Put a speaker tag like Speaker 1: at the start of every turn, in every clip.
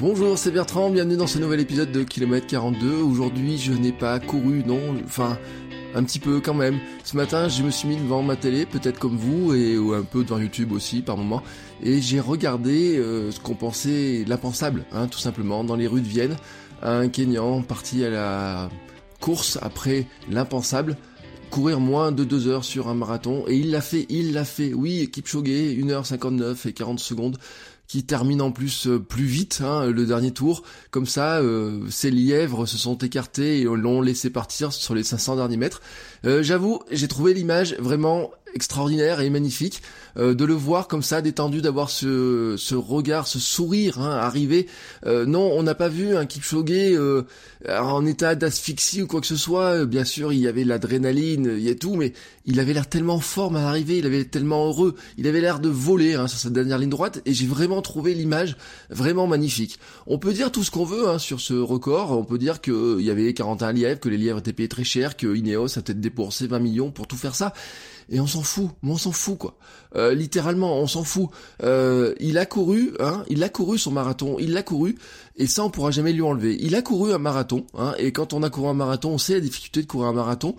Speaker 1: Bonjour, c'est Bertrand, bienvenue dans ce nouvel épisode de Kilomètre 42. Aujourd'hui, je n'ai pas couru, non, enfin, un petit peu quand même. Ce matin, je me suis mis devant ma télé, peut-être comme vous, et ou un peu devant YouTube aussi par moment, et j'ai regardé euh, ce qu'on pensait l'impensable, hein, tout simplement, dans les rues de Vienne, un Kenyan parti à la course après l'impensable, courir moins de 2 heures sur un marathon, et il l'a fait, il l'a fait, oui, Kipchoge, 1h59 et 40 secondes, qui termine en plus euh, plus vite hein, le dernier tour. Comme ça, euh, ces lièvres se sont écartés et l'ont laissé partir sur les 500 derniers mètres. Euh, J'avoue, j'ai trouvé l'image vraiment extraordinaire et magnifique euh, de le voir comme ça détendu d'avoir ce, ce regard ce sourire hein, arriver. Euh, non on n'a pas vu un Kipchoge euh, en état d'asphyxie ou quoi que ce soit. Bien sûr il y avait l'adrénaline il y a tout mais il avait l'air tellement fort à l'arrivée il avait tellement heureux. Il avait l'air de voler hein, sur cette dernière ligne droite et j'ai vraiment trouvé l'image vraiment magnifique. On peut dire tout ce qu'on veut hein, sur ce record. On peut dire que il y avait 41 lièvres que les lièvres étaient payés très cher que Ineos a peut-être dépensé 20 millions pour tout faire ça et on s'en fout, mais on s'en fout quoi. Euh, littéralement, on s'en fout. Euh, il a couru, hein, il a couru son marathon, il l'a couru, et ça on pourra jamais lui enlever. Il a couru un marathon, hein, et quand on a couru un marathon, on sait la difficulté de courir un marathon.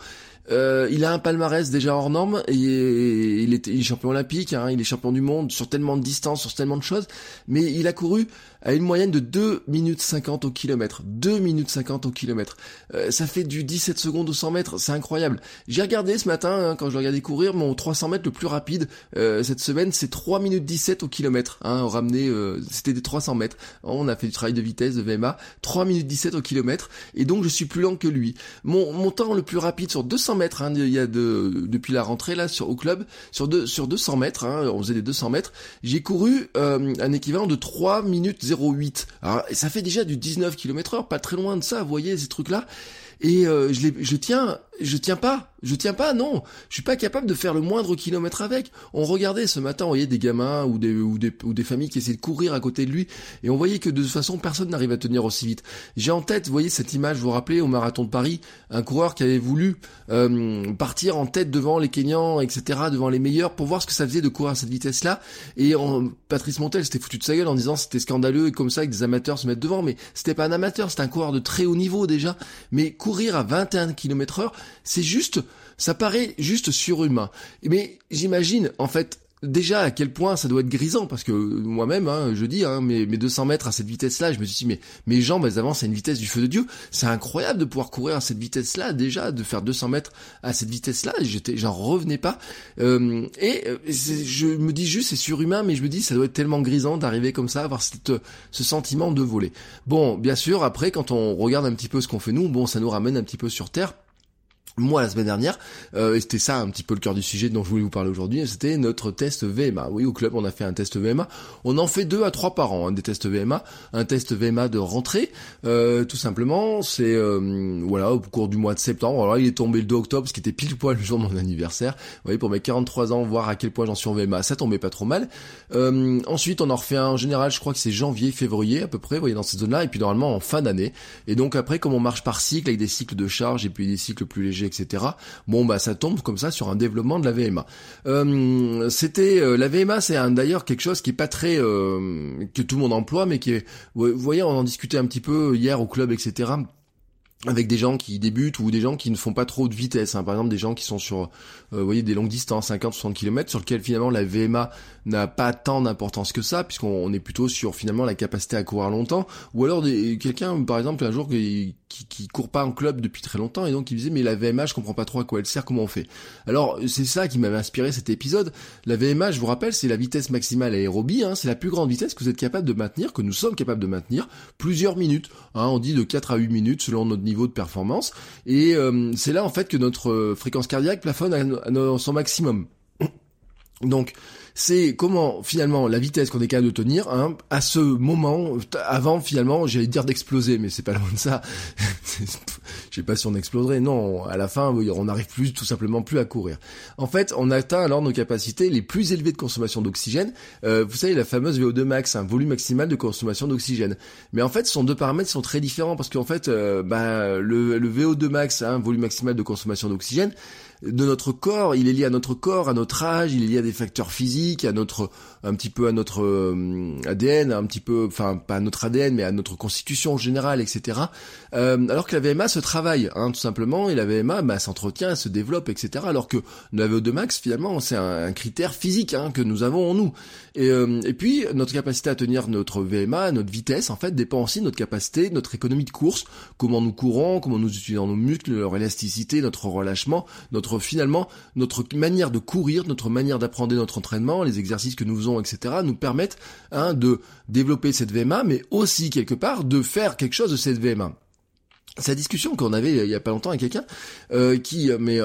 Speaker 1: Euh, il a un palmarès déjà hors norme et il est, il est champion olympique, hein, il est champion du monde sur tellement de distance, sur tellement de choses, mais il a couru à une moyenne de 2 minutes 50 au kilomètre. 2 minutes 50 au kilomètre. Euh, ça fait du 17 secondes au 100 mètres, c'est incroyable. J'ai regardé ce matin, hein, quand je le regardais courir, mon 300 mètres le plus rapide euh, cette semaine, c'est 3 minutes 17 au kilomètre. Hein, ramené, euh, c'était des 300 mètres. On a fait du travail de vitesse, de VMA. 3 minutes 17 au kilomètre, et donc je suis plus lent que lui. Mon, mon temps le plus rapide sur 200 mètres, hein, il y a de, depuis la rentrée là au club, sur, deux, sur 200 mètres, hein, on faisait des 200 mètres, j'ai couru euh, un équivalent de 3 minutes 08. Alors, ça fait déjà du 19 km heure, pas très loin de ça, vous voyez, ces trucs-là. Et euh, je, les, je tiens, je tiens pas, je tiens pas, non, je suis pas capable de faire le moindre kilomètre avec. On regardait ce matin, on voyait des gamins ou des, ou des, ou des familles qui essayaient de courir à côté de lui, et on voyait que de toute façon personne n'arrive à tenir aussi vite. J'ai en tête, vous voyez cette image, vous vous rappelez au marathon de Paris, un coureur qui avait voulu euh, partir en tête devant les Kenyans, etc., devant les meilleurs, pour voir ce que ça faisait de courir à cette vitesse-là. Et en, Patrice Montel s'était foutu de sa gueule en disant c'était scandaleux et comme ça que des amateurs se mettent devant, mais c'était pas un amateur, c'était un coureur de très haut niveau déjà. Mais courir à 21 km heure, c'est juste, ça paraît juste surhumain. Mais j'imagine, en fait, déjà à quel point ça doit être grisant parce que moi-même hein, je dis hein, mes, mes 200 mètres à cette vitesse là je me suis dit mais mes jambes elles avancent à une vitesse du feu de Dieu. C'est incroyable de pouvoir courir à cette vitesse là déjà de faire 200 mètres à cette vitesse là j'étais j'en revenais pas. Euh, et euh, je me dis juste c'est surhumain mais je me dis ça doit être tellement grisant d'arriver comme ça avoir cette, ce sentiment de voler. Bon bien sûr après quand on regarde un petit peu ce qu'on fait nous bon ça nous ramène un petit peu sur terre moi la semaine dernière, euh, et c'était ça un petit peu le cœur du sujet dont je voulais vous parler aujourd'hui, c'était notre test VMA. Oui, au club on a fait un test VMA. On en fait deux à trois par an, hein, des tests VMA. Un test VMA de rentrée, euh, tout simplement, c'est euh, voilà au cours du mois de septembre. Alors il est tombé le 2 octobre, ce qui était pile poil le jour de mon anniversaire. Vous voyez, pour mes 43 ans, voir à quel point j'en suis en VMA, ça tombait pas trop mal. Euh, ensuite, on en refait un en général, je crois que c'est janvier, février à peu près, vous voyez dans cette zone-là, et puis normalement en fin d'année. Et donc après, comme on marche par cycle avec des cycles de charge et puis des cycles plus légers etc. Bon bah ça tombe comme ça sur un développement de la VMA. Euh, c'était euh, la VMA, c'est d'ailleurs quelque chose qui est pas très euh, que tout le monde emploie, mais qui est, vous voyez, on en discutait un petit peu hier au club, etc avec des gens qui débutent ou des gens qui ne font pas trop de vitesse. Hein. Par exemple, des gens qui sont sur, euh, vous voyez, des longues distances, 50-60 km, sur lesquels finalement la VMA n'a pas tant d'importance que ça, puisqu'on est plutôt sur finalement la capacité à courir longtemps. Ou alors quelqu'un, par exemple, un jour qui, qui, qui court pas en club depuis très longtemps et donc il disait mais la VMA, je comprends pas trop à quoi elle sert, comment on fait? Alors c'est ça qui m'avait inspiré cet épisode. La VMA, je vous rappelle, c'est la vitesse maximale aérobie. Hein. c'est la plus grande vitesse que vous êtes capable de maintenir, que nous sommes capables de maintenir plusieurs minutes. Hein. on dit de 4 à 8 minutes selon notre niveau de performance. Et euh, c'est là en fait que notre euh, fréquence cardiaque plafonne à, son maximum. Donc c'est comment finalement la vitesse qu'on est capable de tenir hein, à ce moment avant finalement j'allais dire d'exploser mais c'est pas loin de ça. Je sais pas si on exploserait. Non à la fin on n'arrive plus tout simplement plus à courir. En fait on atteint alors nos capacités les plus élevées de consommation d'oxygène. Euh, vous savez la fameuse VO2 max un volume maximal de consommation d'oxygène. Mais en fait ce sont deux paramètres sont très différents parce qu'en fait euh, bah, le, le VO2 max un volume maximal de consommation d'oxygène de notre corps, il est lié à notre corps, à notre âge, il est lié à des facteurs physiques, à notre un petit peu à notre euh, ADN, un petit peu, enfin pas à notre ADN, mais à notre constitution générale, etc. Euh, alors que la VMA se travaille, hein, tout simplement, et la VMA bah, s'entretient, se développe, etc. Alors que le VO2 max, finalement, c'est un, critère physique hein, que nous avons en nous. Et, euh, et puis notre capacité à tenir notre VMA, notre vitesse, en fait, dépend aussi de notre capacité, notre économie de course, comment nous courons, comment nous utilisons nos muscles, leur élasticité, notre relâchement, notre finalement notre manière de courir, notre manière d'apprendre notre entraînement, les exercices que nous faisons, etc., nous permettent hein, de développer cette VMA, mais aussi quelque part de faire quelque chose de cette VMA sa discussion qu'on avait il y a pas longtemps avec quelqu'un euh, qui mais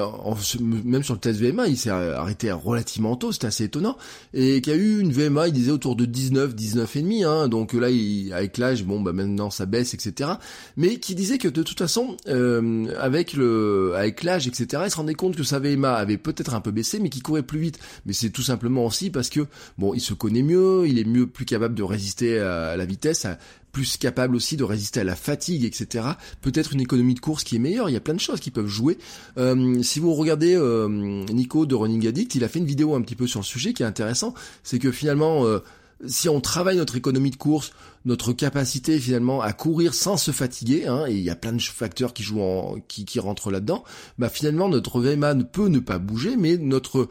Speaker 1: même sur le test VMA il s'est arrêté relativement tôt c'était assez étonnant et qui a eu une VMA il disait autour de 19 19 et demi hein, donc là il, avec l'âge bon bah maintenant ça baisse etc mais qui disait que de toute façon euh, avec le avec l'âge etc il se rendait compte que sa VMA avait peut-être un peu baissé mais qu'il courait plus vite. Mais c'est tout simplement aussi parce que bon il se connaît mieux il est mieux plus capable de résister à la vitesse plus capable aussi de résister à la fatigue, etc. Peut-être une économie de course qui est meilleure. Il y a plein de choses qui peuvent jouer. Euh, si vous regardez euh, Nico de Running Addict, il a fait une vidéo un petit peu sur le sujet qui est intéressant. C'est que finalement, euh, si on travaille notre économie de course, notre capacité finalement à courir sans se fatiguer, hein, et il y a plein de facteurs qui jouent en, qui, qui rentrent là-dedans, bah finalement notre VMA peut ne pas bouger, mais notre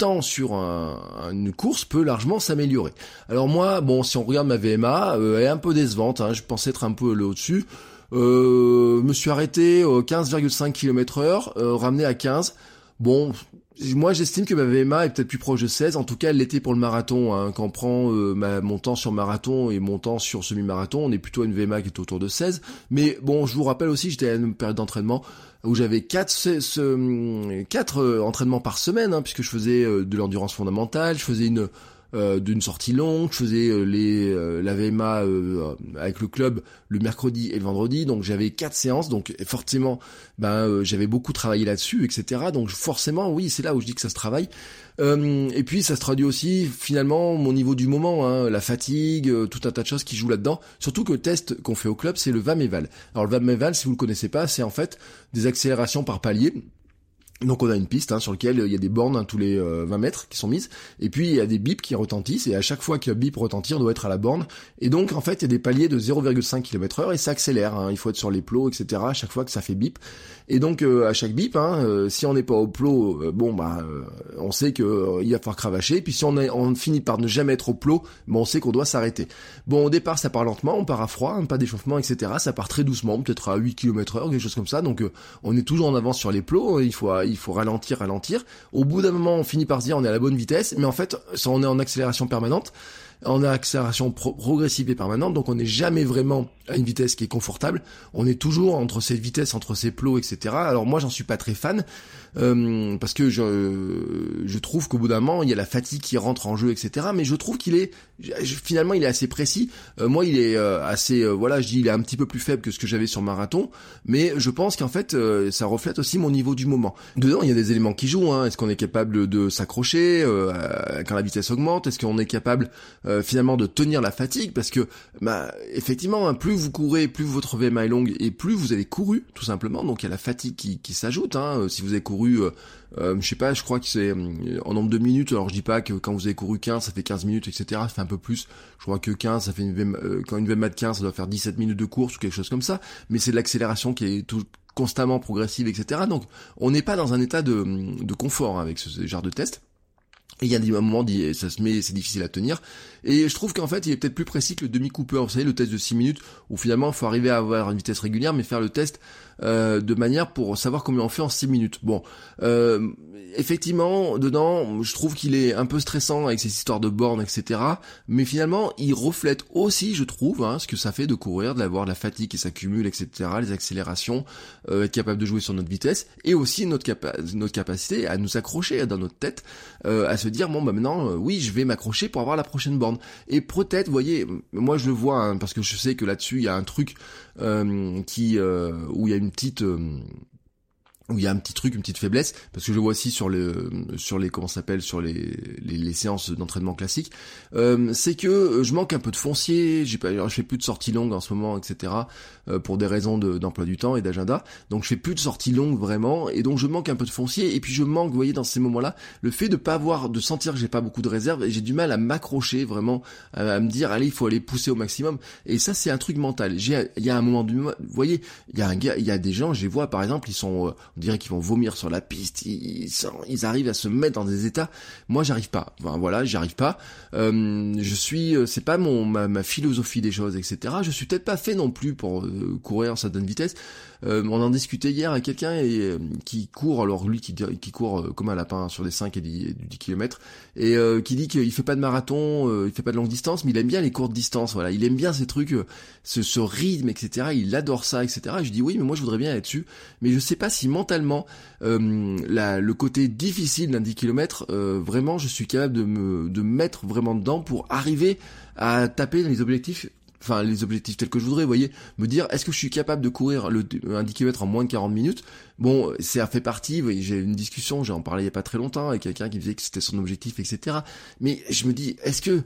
Speaker 1: temps sur une course peut largement s'améliorer. Alors moi, bon, si on regarde ma VMA, euh, elle est un peu décevante. Hein, je pensais être un peu le au-dessus. Euh, me suis arrêté 15,5 km heure, euh, ramené à 15. Bon, moi j'estime que ma VMA est peut-être plus proche de 16. En tout cas, l'était pour le marathon. Hein. Quand on prend euh, mon temps sur marathon et mon temps sur semi-marathon, on est plutôt à une VMA qui est autour de 16. Mais bon, je vous rappelle aussi, j'étais à une période d'entraînement où j'avais quatre, ce, quatre euh, entraînements par semaine, hein, puisque je faisais euh, de l'endurance fondamentale, je faisais une euh, d'une sortie longue, je faisais les la VMA avec le club le mercredi et le vendredi, donc j'avais quatre séances, donc forcément, ben j'avais beaucoup travaillé là-dessus, etc. Donc forcément, oui, c'est là où je dis que ça se travaille. Euh, et puis ça se traduit aussi finalement mon niveau du moment, hein, la fatigue, euh, tout un tas de choses qui jouent là-dedans. Surtout que le test qu'on fait au club, c'est le VAM-EVAL. Alors le VAM-EVAL, si vous le connaissez pas, c'est en fait des accélérations par palier. Donc on a une piste hein, sur laquelle il y a des bornes hein, tous les 20 euh, mètres qui sont mises, et puis il y a des bips qui retentissent, et à chaque fois qu'un bip retentit, on doit être à la borne. Et donc en fait il y a des paliers de 0,5 km heure et ça accélère, hein. il faut être sur les plots, etc. à chaque fois que ça fait bip. Et donc euh, à chaque bip, hein, euh, si on n'est pas au plot, euh, bon bah on sait que il va falloir cravacher. Puis si on, finit par ne jamais être au plot, bon on sait qu'on doit s'arrêter. Bon au départ ça part lentement, on part à froid, hein, pas d'échauffement, etc. Ça part très doucement, peut-être à 8 km heure, quelque chose comme ça. Donc on est toujours en avance sur les plots. Il faut il faut ralentir, ralentir. Au bout d'un moment on finit par se dire on est à la bonne vitesse, mais en fait on est en accélération permanente en accélération progressive et permanente, donc on n'est jamais vraiment à une vitesse qui est confortable. On est toujours entre ces vitesses, entre ces plots, etc. Alors moi, j'en suis pas très fan euh, parce que je, je trouve qu'au bout d'un moment, il y a la fatigue qui rentre en jeu, etc. Mais je trouve qu'il est finalement, il est assez précis. Euh, moi, il est euh, assez, voilà, je dis, il est un petit peu plus faible que ce que j'avais sur marathon, mais je pense qu'en fait, ça reflète aussi mon niveau du moment. Dedans, il y a des éléments qui jouent. Hein. Est-ce qu'on est capable de s'accrocher quand la vitesse augmente? Est-ce qu'on est capable finalement de tenir la fatigue Parce que, bah, effectivement, hein, plus vous courez, plus votre VMA est longue et plus vous avez couru, tout simplement. Donc il y a la fatigue qui, qui s'ajoute. Hein. Si vous avez couru, euh, euh, je sais pas, je crois que c'est euh, en nombre de minutes. Alors je dis pas que quand vous avez couru 15, ça fait 15 minutes, etc. Ça fait un peu plus. Je crois que 15, ça fait une VMA, quand une VMA de 15, ça doit faire 17 minutes de course ou quelque chose comme ça. Mais c'est de l'accélération qui est tout, constamment progressive, etc. Donc on n'est pas dans un état de, de confort hein, avec ce, ce genre de test. Et il y a des moments, ça se met, c'est difficile à tenir. Et je trouve qu'en fait, il est peut-être plus précis que le demi-cooper. Vous savez, le test de 6 minutes, où finalement, il faut arriver à avoir une vitesse régulière, mais faire le test euh, de manière pour savoir combien on fait en 6 minutes. Bon, euh, effectivement, dedans, je trouve qu'il est un peu stressant avec ces histoires de bornes, etc. Mais finalement, il reflète aussi, je trouve, hein, ce que ça fait de courir, d'avoir la fatigue qui s'accumule, etc. Les accélérations, euh, être capable de jouer sur notre vitesse, et aussi notre, notre capacité à nous accrocher dans notre tête, à se dire bon bah maintenant oui je vais m'accrocher pour avoir la prochaine borne et peut-être vous voyez moi je le vois hein, parce que je sais que là-dessus il y a un truc qui où il y a une petite où il y a un petit truc, une petite faiblesse, parce que je vois aussi sur le sur les comment s'appelle sur les, les, séances d'entraînement classiques, euh, c'est que je manque un peu de foncier, j'ai pas, je fais plus de sorties longues en ce moment, etc. Euh, pour des raisons d'emploi du temps et d'agenda, donc je fais plus de sorties longues vraiment, et donc je manque un peu de foncier, et puis je manque, vous voyez, dans ces moments-là, le fait de pas avoir, de sentir que j'ai pas beaucoup de réserve, et j'ai du mal à m'accrocher vraiment, à, me dire allez il faut aller pousser au maximum, et ça c'est un truc mental. J'ai, il y a un moment du, vous voyez, il y a un gars, il y a des gens, je les vois par exemple, ils sont euh, on dirait qu'ils vont vomir sur la piste, ils, ils, arrivent à se mettre dans des états. Moi, j'arrive pas. Enfin, voilà, j'arrive pas. Euh, je suis, euh, c'est pas mon ma, philosophie des choses, etc. Je suis peut-être pas fait non plus pour euh, courir à certaine vitesse. Euh, on en discutait hier avec quelqu'un et, qui court, alors lui qui, court comme un lapin sur les 5 et 10, 10 km, et qui dit qu'il fait pas de marathon, il fait pas de longue distance, mais il aime bien les courtes distances, voilà, il aime bien ces trucs, ce, rythme, etc. Il adore ça, etc. Et je dis oui, mais moi je voudrais bien être dessus, mais je sais pas si mentalement euh, le côté difficile d'un 10 km, euh, vraiment je suis capable de me de mettre vraiment dedans pour arriver à taper dans les objectifs enfin les objectifs tels que je voudrais, vous voyez, me dire est-ce que je suis capable de courir le, un 10 km en moins de 40 minutes? Bon, c'est fait partie, j'ai une discussion, j'en parlais il y a pas très longtemps avec quelqu'un qui disait que c'était son objectif, etc. Mais je me dis, est-ce que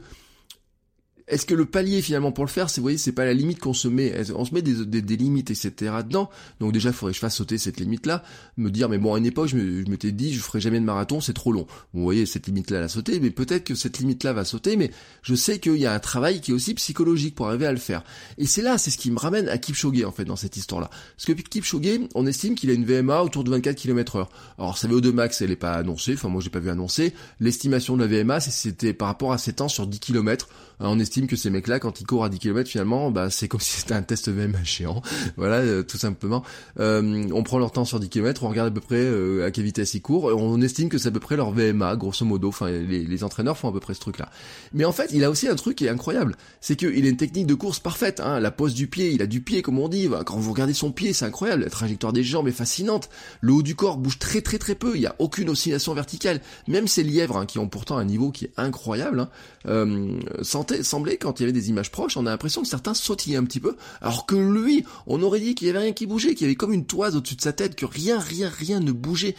Speaker 1: est-ce que le palier finalement pour le faire, c'est vous voyez, c'est pas la limite qu'on se met, on se met des, des, des, limites etc dedans. Donc déjà, il faudrait que je fasse sauter cette limite là, me dire mais bon à une époque je m'étais dit je ferai jamais de marathon, c'est trop long. Vous voyez cette limite là elle a sauté, mais peut-être que cette limite là va sauter, mais je sais qu'il y a un travail qui est aussi psychologique pour arriver à le faire. Et c'est là, c'est ce qui me ramène à Kipchoge en fait dans cette histoire là. Parce que Kipchoge, on estime qu'il a une VMA autour de 24 km heure. Alors sa VO2 max elle est pas annoncée, enfin moi j'ai pas vu annoncer. L'estimation de la VMA c'était par rapport à ses temps sur 10 km. Que ces mecs-là, quand ils courent à 10 km, finalement, bah, c'est comme si c'était un test même géant. voilà, euh, tout simplement. Euh, on prend leur temps sur 10 km, on regarde à peu près euh, à quelle vitesse ils courent, on estime que c'est à peu près leur VMA, grosso modo. Enfin, les, les, entraîneurs font à peu près ce truc-là. Mais en fait, il a aussi un truc qui est incroyable, c'est qu'il a une technique de course parfaite. Hein, la pose du pied, il a du pied, comme on dit. Quand vous regardez son pied, c'est incroyable. La trajectoire des jambes est fascinante. Le haut du corps bouge très très très peu. Il n'y a aucune oscillation verticale. Même ces lièvres, hein, qui ont pourtant un niveau qui est incroyable, hein, euh, quand il y avait des images proches, on a l'impression que certains sautillaient un petit peu, alors que lui, on aurait dit qu'il y avait rien qui bougeait, qu'il y avait comme une toise au-dessus de sa tête, que rien, rien, rien ne bougeait.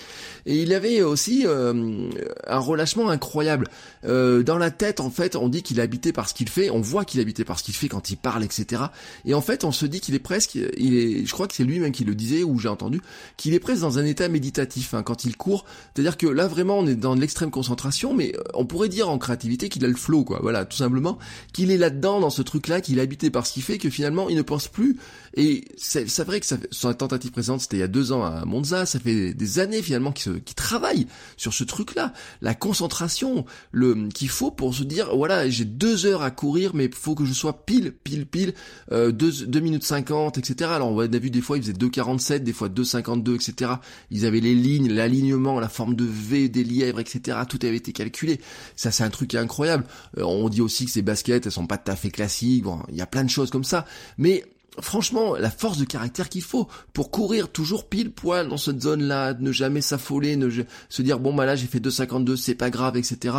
Speaker 1: Et il avait aussi euh, un relâchement incroyable. Euh, dans la tête, en fait, on dit qu'il est habité par ce qu'il fait, on voit qu'il est habité par ce qu'il fait quand il parle, etc. Et en fait, on se dit qu'il est presque, il est, je crois que c'est lui-même qui le disait, ou j'ai entendu, qu'il est presque dans un état méditatif hein, quand il court. C'est-à-dire que là, vraiment, on est dans l'extrême concentration, mais on pourrait dire en créativité qu'il a le flow, quoi. Voilà, tout simplement, qu'il est là-dedans, dans ce truc-là, qu'il est habité par ce qui fait que finalement, il ne pense plus. Et c'est vrai que ça son tentative présente, c'était il y a deux ans à Monza, ça fait des années finalement qu'il qui travaille sur ce truc-là, la concentration, le qu'il faut pour se dire, voilà, j'ai deux heures à courir, mais faut que je sois pile, pile, pile, euh, deux, minutes cinquante, etc. Alors on a vu des fois, ils faisaient 2,47, des fois 2,52, etc. Ils avaient les lignes, l'alignement, la forme de V des lièvres, etc. Tout avait été calculé. Ça, c'est un truc incroyable. Euh, on dit aussi que ces baskets, elles sont pas tout à fait classiques. Bon, il y a plein de choses comme ça. Mais franchement, la force de caractère qu'il faut pour courir toujours pile poil dans cette zone-là, ne jamais s'affoler, ne se dire bon bah là j'ai fait 2,52, c'est pas grave, etc.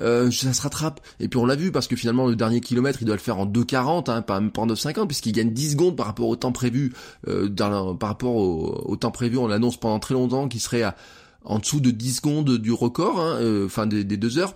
Speaker 1: Euh, ça se rattrape. Et puis on l'a vu parce que finalement le dernier kilomètre il doit le faire en 2,40, hein, pas, pas en 9,50 puisqu'il gagne 10 secondes par rapport au temps prévu, euh, par rapport au, temps prévu, on l'annonce pendant très longtemps qu'il serait à, en dessous de 10 secondes du record, hein, euh, enfin des, des deux heures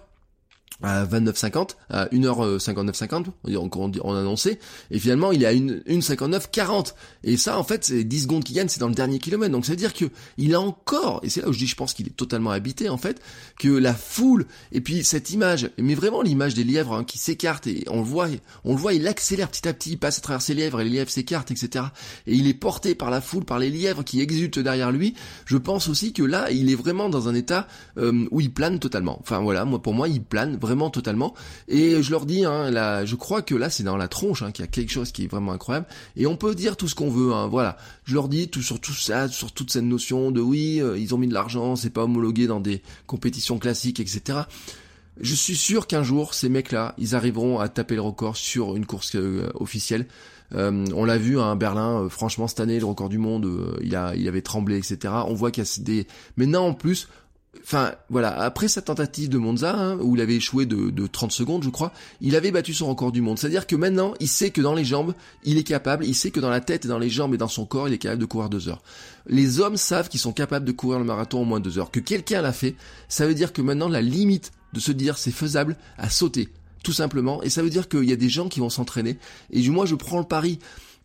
Speaker 1: à 29,50, à 1h59,50, on, on a annoncé, et finalement il est à 1,59,40. Et ça, en fait, c'est 10 secondes qu'il gagne, c'est dans le dernier kilomètre. Donc ça veut dire que il a encore, et c'est là où je dis, je pense qu'il est totalement habité, en fait, que la foule, et puis cette image, mais vraiment l'image des lièvres hein, qui s'écartent, et on le voit, on le voit, il accélère petit à petit, il passe à travers ses lièvres, et les lièvres s'écartent, etc. Et il est porté par la foule, par les lièvres qui exultent derrière lui. Je pense aussi que là, il est vraiment dans un état euh, où il plane totalement. Enfin voilà, moi pour moi, il plane vraiment totalement. Et je leur dis, hein, là, je crois que là c'est dans la tronche hein, qu'il y a quelque chose qui est vraiment incroyable. Et on peut dire tout ce qu'on veut, hein, voilà. Je leur dis tout sur tout ça, sur toute cette notion de oui, euh, ils ont mis de l'argent, c'est pas homologué dans des compétitions classiques, etc. Je suis sûr qu'un jour, ces mecs-là, ils arriveront à taper le record sur une course euh, officielle. Euh, on l'a vu à hein, Berlin, franchement cette année, le record du monde, il a, il avait tremblé, etc. On voit qu'il y a des. Maintenant en plus, Enfin, voilà, après sa tentative de Monza, hein, où il avait échoué de, de 30 secondes, je crois, il avait battu son record du monde. C'est-à-dire que maintenant, il sait que dans les jambes, il est capable, il sait que dans la tête et dans les jambes et dans son corps, il est capable de courir deux heures. Les hommes savent qu'ils sont capables de courir le marathon en moins de deux heures. Que quelqu'un l'a fait, ça veut dire que maintenant, la limite de se dire c'est faisable à sauter, tout simplement. Et ça veut dire qu'il y a des gens qui vont s'entraîner. Et moi, je prends le pari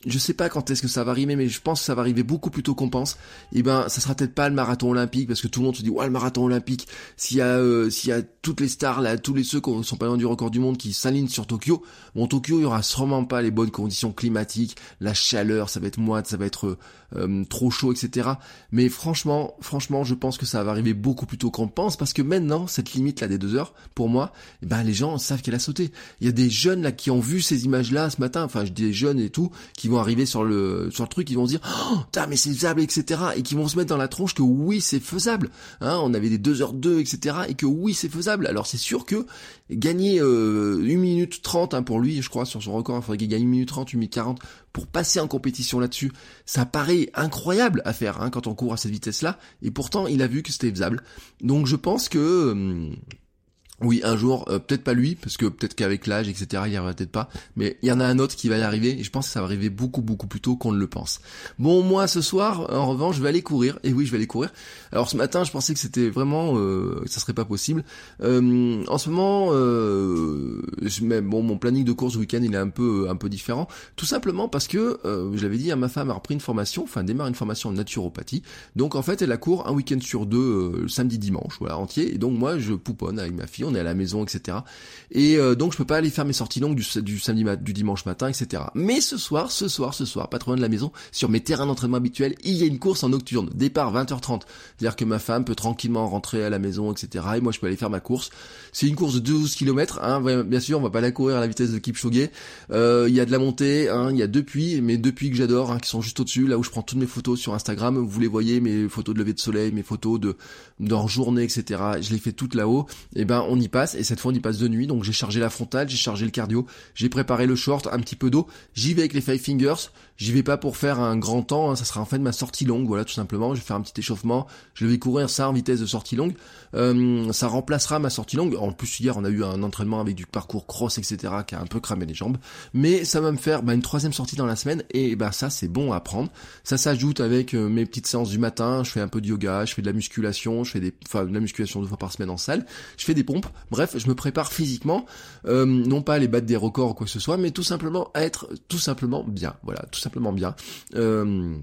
Speaker 1: je sais pas quand est-ce que ça va arriver, mais je pense que ça va arriver beaucoup plus tôt qu'on pense. Et eh ben, ça sera peut-être pas le marathon olympique, parce que tout le monde se dit, ouais, le marathon olympique, s'il y a, euh, s'il y a toutes les stars, là, tous les ceux qui sont pas loin du record du monde qui s'alignent sur Tokyo, bon, Tokyo, il y aura sûrement pas les bonnes conditions climatiques, la chaleur, ça va être moite, ça va être euh, trop chaud, etc. Mais franchement, franchement, je pense que ça va arriver beaucoup plus tôt qu'on pense, parce que maintenant, cette limite là des deux heures, pour moi, eh ben, les gens savent qu'elle a sauté. Il y a des jeunes là qui ont vu ces images-là ce matin, enfin, je dis des jeunes et tout, qui vont arriver sur le sur le truc, ils vont se dire oh, mais c'est faisable, etc. Et qui vont se mettre dans la tronche que oui, c'est faisable. Hein, on avait des 2 h 2 etc. Et que oui, c'est faisable. Alors c'est sûr que gagner euh, 1 minute 30 hein, pour lui, je crois, sur son record, il faudrait qu'il gagne 1 minute 30, 1 minute 40 pour passer en compétition là-dessus. Ça paraît incroyable à faire hein, quand on court à cette vitesse-là. Et pourtant, il a vu que c'était faisable. Donc je pense que... Hum, oui, un jour, euh, peut-être pas lui, parce que peut-être qu'avec l'âge, etc., il y arrivera peut-être pas, mais il y en a un autre qui va y arriver, et je pense que ça va arriver beaucoup, beaucoup plus tôt qu'on ne le pense. Bon, moi, ce soir, en revanche, je vais aller courir, et oui, je vais aller courir. Alors, ce matin, je pensais que c'était vraiment, euh, ça serait pas possible. Euh, en ce moment, euh, bon, mon planning de course week-end, il est un peu, un peu différent, tout simplement parce que, je l'avais dit, à ma femme a repris une formation, enfin, démarre une formation en naturopathie, donc en fait, elle a court un week-end sur deux, samedi, dimanche, voilà, entier, et donc moi, je pouponne avec ma fille, on est à la maison, etc. Et euh, donc je peux pas aller faire mes sorties longues du, samedi, du dimanche matin, etc. Mais ce soir, ce soir, ce soir, pas trop loin de la maison, sur mes terrains d'entraînement habituels, il y a une course en nocturne, départ 20h30. C'est-à-dire que ma femme peut tranquillement rentrer à la maison, etc. Et moi je peux aller faire ma course. C'est une course de 12 km, hein, bien sûr, on va pas la courir à la vitesse de Kipchoge. Euh, il y a de la montée, hein, il y a deux puits, mais deux puits que j'adore, hein, qui sont juste au-dessus, là où je prends toutes mes photos sur Instagram. Vous les voyez, mes photos de lever de soleil, mes photos de, de journée, etc. Je les fais toutes là-haut. Et ben on y passe et cette fois on y passe de nuit. Donc j'ai chargé la frontale, j'ai chargé le cardio, j'ai préparé le short, un petit peu d'eau, j'y vais avec les five fingers, j'y vais pas pour faire un grand temps, hein, ça sera en fait ma sortie longue, voilà tout simplement, je vais faire un petit échauffement, je vais courir ça en vitesse de sortie longue, euh, ça remplacera ma sortie longue, en plus hier on a eu un entraînement avec du parcours cross etc qui a un peu cramé les jambes, mais ça va me faire bah, une troisième sortie dans la semaine et bah ça c'est bon à prendre, ça s'ajoute avec euh, mes petites séances du matin, je fais un peu de yoga, je fais de la musculation, je fais des, enfin de la musculation deux fois par semaine en salle, je fais des pompes, bref je me prépare physiquement, euh, non pas aller battre des records ou quoi que ce soit, mais tout simplement être tout simplement bien, voilà, tout simplement bien. Euh,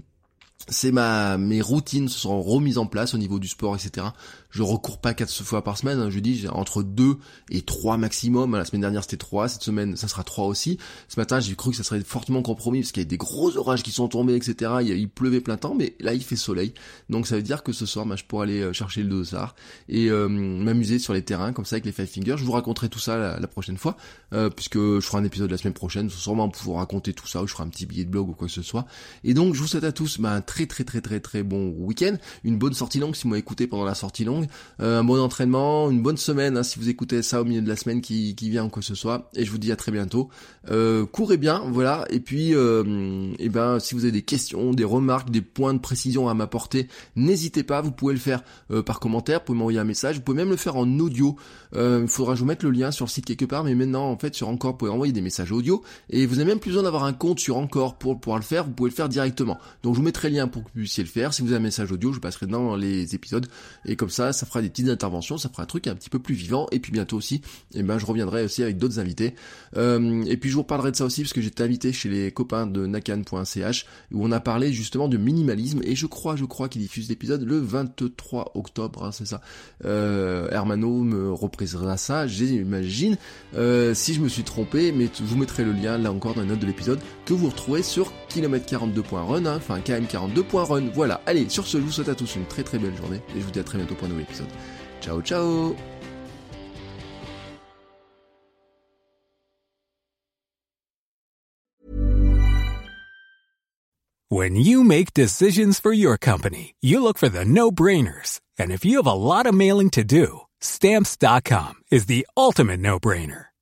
Speaker 1: c'est ma mes routines se sont remises en place au niveau du sport, etc je recours pas quatre fois par semaine, hein, je dis entre deux et trois maximum. La semaine dernière c'était trois, cette semaine ça sera trois aussi. Ce matin j'ai cru que ça serait fortement compromis parce qu'il y a des gros orages qui sont tombés, etc. Il, il pleuvait plein temps, mais là il fait soleil. Donc ça veut dire que ce soir bah, je pourrais aller euh, chercher le dossard et euh, m'amuser sur les terrains comme ça avec les five fingers. Je vous raconterai tout ça la, prochaine fois, euh, puisque je ferai un épisode la semaine prochaine, sûrement pour vous raconter tout ça, ou je ferai un petit billet de blog ou quoi que ce soit. Et donc je vous souhaite à tous bah, un très très très très très bon week-end, une bonne sortie longue si vous m'avez écouté pendant la sortie longue. Euh, un bon entraînement, une bonne semaine hein, si vous écoutez ça au milieu de la semaine qui, vient ou quoi que ce soit. Et je vous dis à très bientôt. Euh, courez bien, voilà. Et puis, euh, et ben, si vous avez des questions, des remarques, des points de précision à m'apporter, n'hésitez pas. Vous pouvez le faire par commentaire, vous pouvez m'envoyer un message, vous pouvez même le faire en audio. Il faudra je vous mette le lien sur le site quelque part, mais maintenant, en fait, sur Encore, vous pouvez envoyer des messages audio. Et vous n'avez même plus besoin d'avoir un compte sur Encore pour pouvoir le faire. Vous pouvez le faire directement. Donc, je vous mettrai le lien pour que vous puissiez le faire. Si vous avez un message audio, je passerai dans les épisodes. Et comme ça, ça fera des petites interventions, ça fera un truc un petit peu plus vivant. Et puis bientôt aussi, et eh ben, je reviendrai aussi avec d'autres invités. Euh, et puis je vous reparlerai de ça aussi parce que été invité chez les copains de nakan.ch où on a parlé justement de minimalisme. Et je crois, je crois qu'ils diffusent l'épisode le 23 octobre, hein, c'est ça. Euh, Hermano me représentera ça, j'imagine. Euh, si je me suis trompé, mais vous mettrai le lien là encore dans la note de l'épisode que vous retrouvez sur km42.run, hein, enfin km42.run. Voilà, allez, sur ce, je vous souhaite à tous une très très belle journée et je vous dis à très bientôt pour un nouvel épisode. Ciao ciao
Speaker 2: When you make decisions for your company, you look for the no-brainers. And if you have a lot of mailing to do, stamps.com is the ultimate no-brainer.